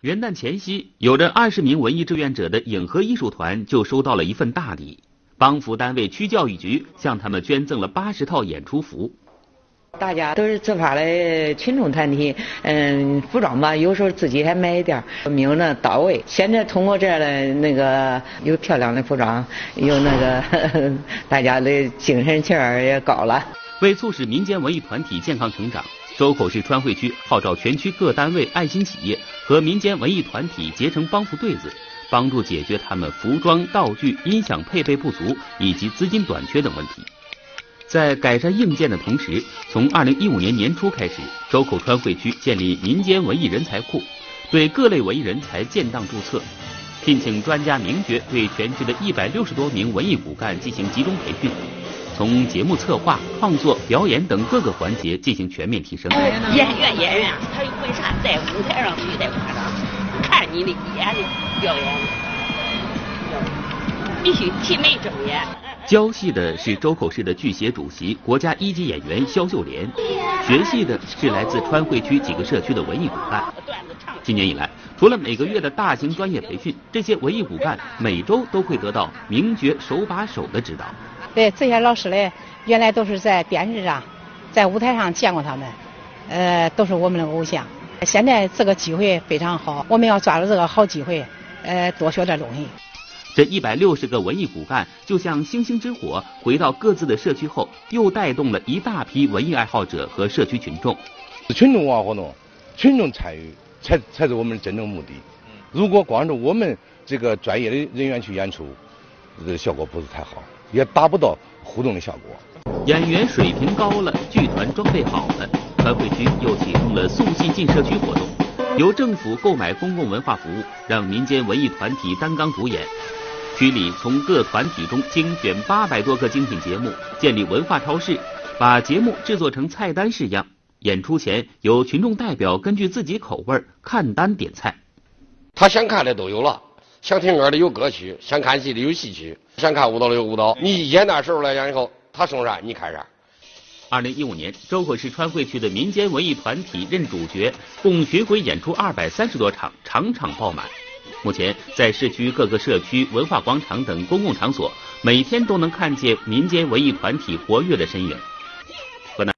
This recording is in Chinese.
元旦前夕，有着二十名文艺志愿者的影和艺术团就收到了一份大礼，帮扶单位区教育局向他们捐赠了八十套演出服。大家都是自发的群众团体，嗯，服装吧，有时候自己还买一点，没有那到位。现在通过这样的那个有漂亮的服装，有那个 大家的精神气儿也高了。为促使民间文艺团体健康成长，周口市川汇区号召全区各单位、爱心企业和民间文艺团体结成帮扶对子，帮助解决他们服装、道具、音响配备不足以及资金短缺等问题。在改善硬件的同时，从二零一五年年初开始，周口川汇区建立民间文艺人才库，对各类文艺人才建档注册，聘请专家名角对全区的一百六十多名文艺骨干进行集中培训，从节目策划、创作、表演等各个环节进行全面提升。演员演员，他为啥在舞台上必须得夸张？看你的演的表演，必须齐眉睁眼。教戏的是周口市的剧协主席、国家一级演员肖秀莲，学戏的是来自川汇区几个社区的文艺骨干。今年以来，除了每个月的大型专业培训，这些文艺骨干每周都会得到名角手把手的指导。对这些老师嘞，原来都是在电视上、在舞台上见过他们，呃，都是我们的偶像。现在这个机会非常好，我们要抓住这个好机会，呃，多学点东西。这一百六十个文艺骨干就像星星之火，回到各自的社区后，又带动了一大批文艺爱好者和社区群众。是群众文化活动，群众参与才才是我们真正目的。如果光着我们这个专业的人员去演出，这效果不是太好，也达不到互动的效果。演员水平高了，剧团装备好了，团会区又启动了送戏进社区活动，由政府购买公共文化服务，让民间文艺团体担纲主演。区里从各团体中精选八百多个精品节目，建立文化超市，把节目制作成菜单式样。演出前由群众代表根据自己口味看单点菜。他想看的都有了，想听歌的有歌曲，想看戏的有戏曲，想看舞蹈的有舞蹈。你演那时候来讲以后，他送啥你看啥。二零一五年，周口市川汇区的民间文艺团体任主角，共巡回演出二百三十多场，场场爆满。目前，在市区各个社区、文化广场等公共场所，每天都能看见民间文艺团体活跃的身影。